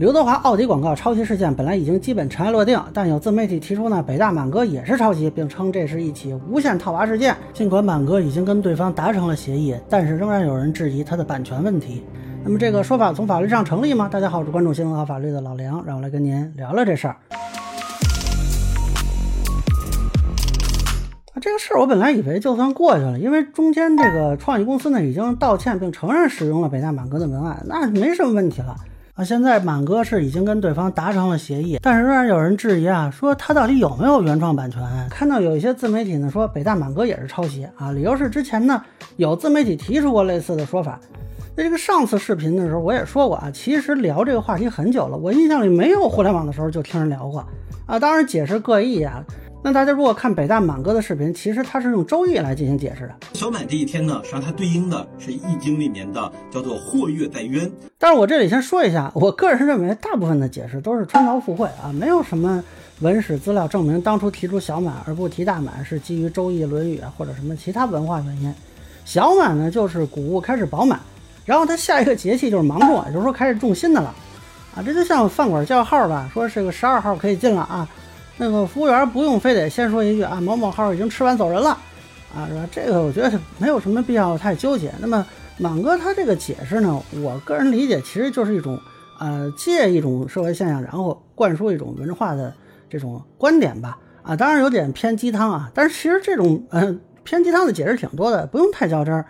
刘德华奥迪广告抄袭事件本来已经基本尘埃落定，但有自媒体提出呢，北大满哥也是抄袭，并称这是一起无限套娃事件。尽管满哥已经跟对方达成了协议，但是仍然有人质疑他的版权问题。那么这个说法从法律上成立吗？大家好，我是关注新闻和法律的老梁，让我来跟您聊聊这事儿。这个事儿我本来以为就算过去了，因为中间这个创意公司呢已经道歉并承认使用了北大满哥的文案，那没什么问题了。啊，现在满哥是已经跟对方达成了协议，但是仍然有人质疑啊，说他到底有没有原创版权？看到有一些自媒体呢说北大满哥也是抄袭啊，理由是之前呢有自媒体提出过类似的说法。那这个上次视频的时候我也说过啊，其实聊这个话题很久了，我印象里没有互联网的时候就听人聊过啊，当然解释各异啊。那大家如果看北大满哥的视频，其实他是用《周易》来进行解释的。小满这一天呢，实际上它对应的是《易经》里面的叫做“或月在渊”。但是我这里先说一下，我个人认为大部分的解释都是穿凿附会啊，没有什么文史资料证明当初提出小满而不提大满是基于《周易》《论语》或者什么其他文化原因。小满呢，就是谷物开始饱满，然后它下一个节气就是芒种，也就是说开始种新的了啊。这就像饭馆叫号吧，说这个十二号可以进了啊。那个服务员不用非得先说一句啊，某某号已经吃完走人了，啊，是吧？这个我觉得没有什么必要太纠结。那么满哥他这个解释呢，我个人理解其实就是一种呃借一种社会现象，然后灌输一种文化的这种观点吧，啊，当然有点偏鸡汤啊，但是其实这种嗯偏鸡汤的解释挺多的，不用太较真儿。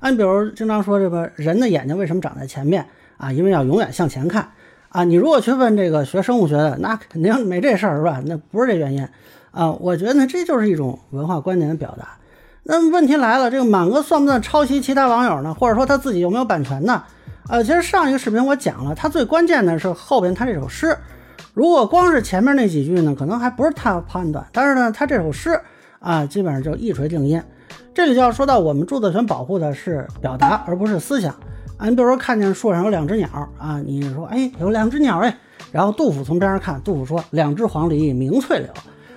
你比如经常说这个人的眼睛为什么长在前面啊？因为要永远向前看。啊，你如果去问这个学生物学的，那肯定没这事儿，是吧？那不是这原因啊。我觉得呢，这就是一种文化观点的表达。那么问题来了，这个满哥算不算抄袭其他网友呢？或者说他自己有没有版权呢？呃，其实上一个视频我讲了，他最关键的是后边他这首诗。如果光是前面那几句呢，可能还不是他判断。但是呢，他这首诗啊，基本上就一锤定音。这里就要说到，我们著作权保护的是表达，而不是思想。你比如说看见树上有两只鸟啊，你说哎有两只鸟哎，然后杜甫从边上看，杜甫说两只黄鹂鸣翠柳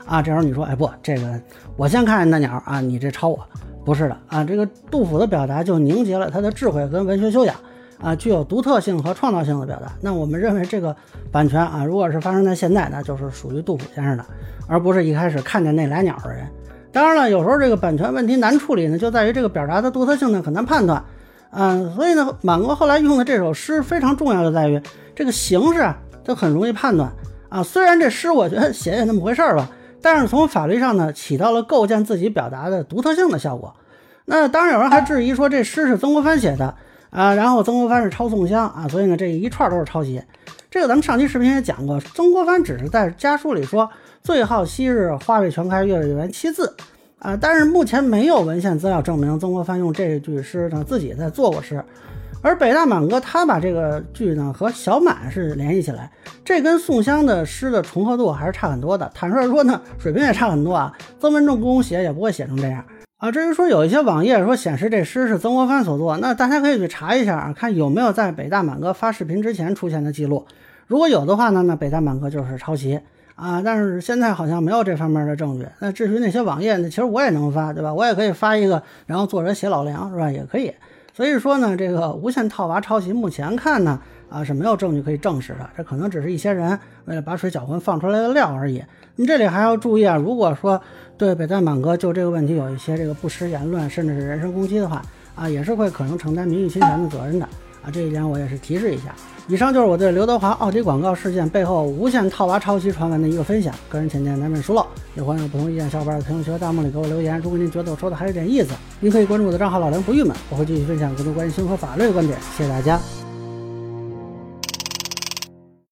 啊，这时候你说哎不，这个我先看见那鸟啊，你这抄我，不是的啊，这个杜甫的表达就凝结了他的智慧跟文学修养啊，具有独特性和创造性的表达。那我们认为这个版权啊，如果是发生在现在，那就是属于杜甫先生的，而不是一开始看见那俩鸟的人。当然了，有时候这个版权问题难处理呢，就在于这个表达的独特性呢很难判断。嗯，所以呢，满哥后来用的这首诗非常重要，就在于这个形式啊，就很容易判断啊。虽然这诗我觉得写也那么回事儿吧，但是从法律上呢，起到了构建自己表达的独特性的效果。那当然有人还质疑说这诗是曾国藩写的啊，然后曾国藩是抄宋香啊，所以呢这一串都是抄袭。这个咱们上期视频也讲过，曾国藩只是在家书里说“最好昔日花未全开，月未圆”七字。啊，但是目前没有文献资料证明曾国藩用这句诗呢自己在做过诗，而北大满哥他把这个句呢和小满是联系起来，这跟宋香的诗的重合度还是差很多的。坦率说呢，水平也差很多啊。曾文正公写也不会写成这样啊。至于说有一些网页说显示这诗是曾国藩所作，那大家可以去查一下啊，看有没有在北大满哥发视频之前出现的记录。如果有的话呢，那北大满哥就是抄袭。啊，但是现在好像没有这方面的证据。那至于那些网页呢，其实我也能发，对吧？我也可以发一个，然后作者写老梁，是吧？也可以。所以说呢，这个无限套娃抄袭，目前看呢，啊是没有证据可以证实的。这可能只是一些人为了把水搅浑放出来的料而已。你这里还要注意啊，如果说对北大满哥就这个问题有一些这个不实言论，甚至是人身攻击的话，啊，也是会可能承担名誉侵权的责任的。这一点我也是提示一下。以上就是我对刘德华奥迪广告事件背后无限套娃抄袭传闻的一个分享，个人浅见难免疏漏，也欢迎不同意见小伙伴在评论区和弹幕里给我留言。如果您觉得我说的还有点意思，您可以关注我的账号老梁不郁闷，我会继续分享更多关于新和法律的观点。谢谢大家。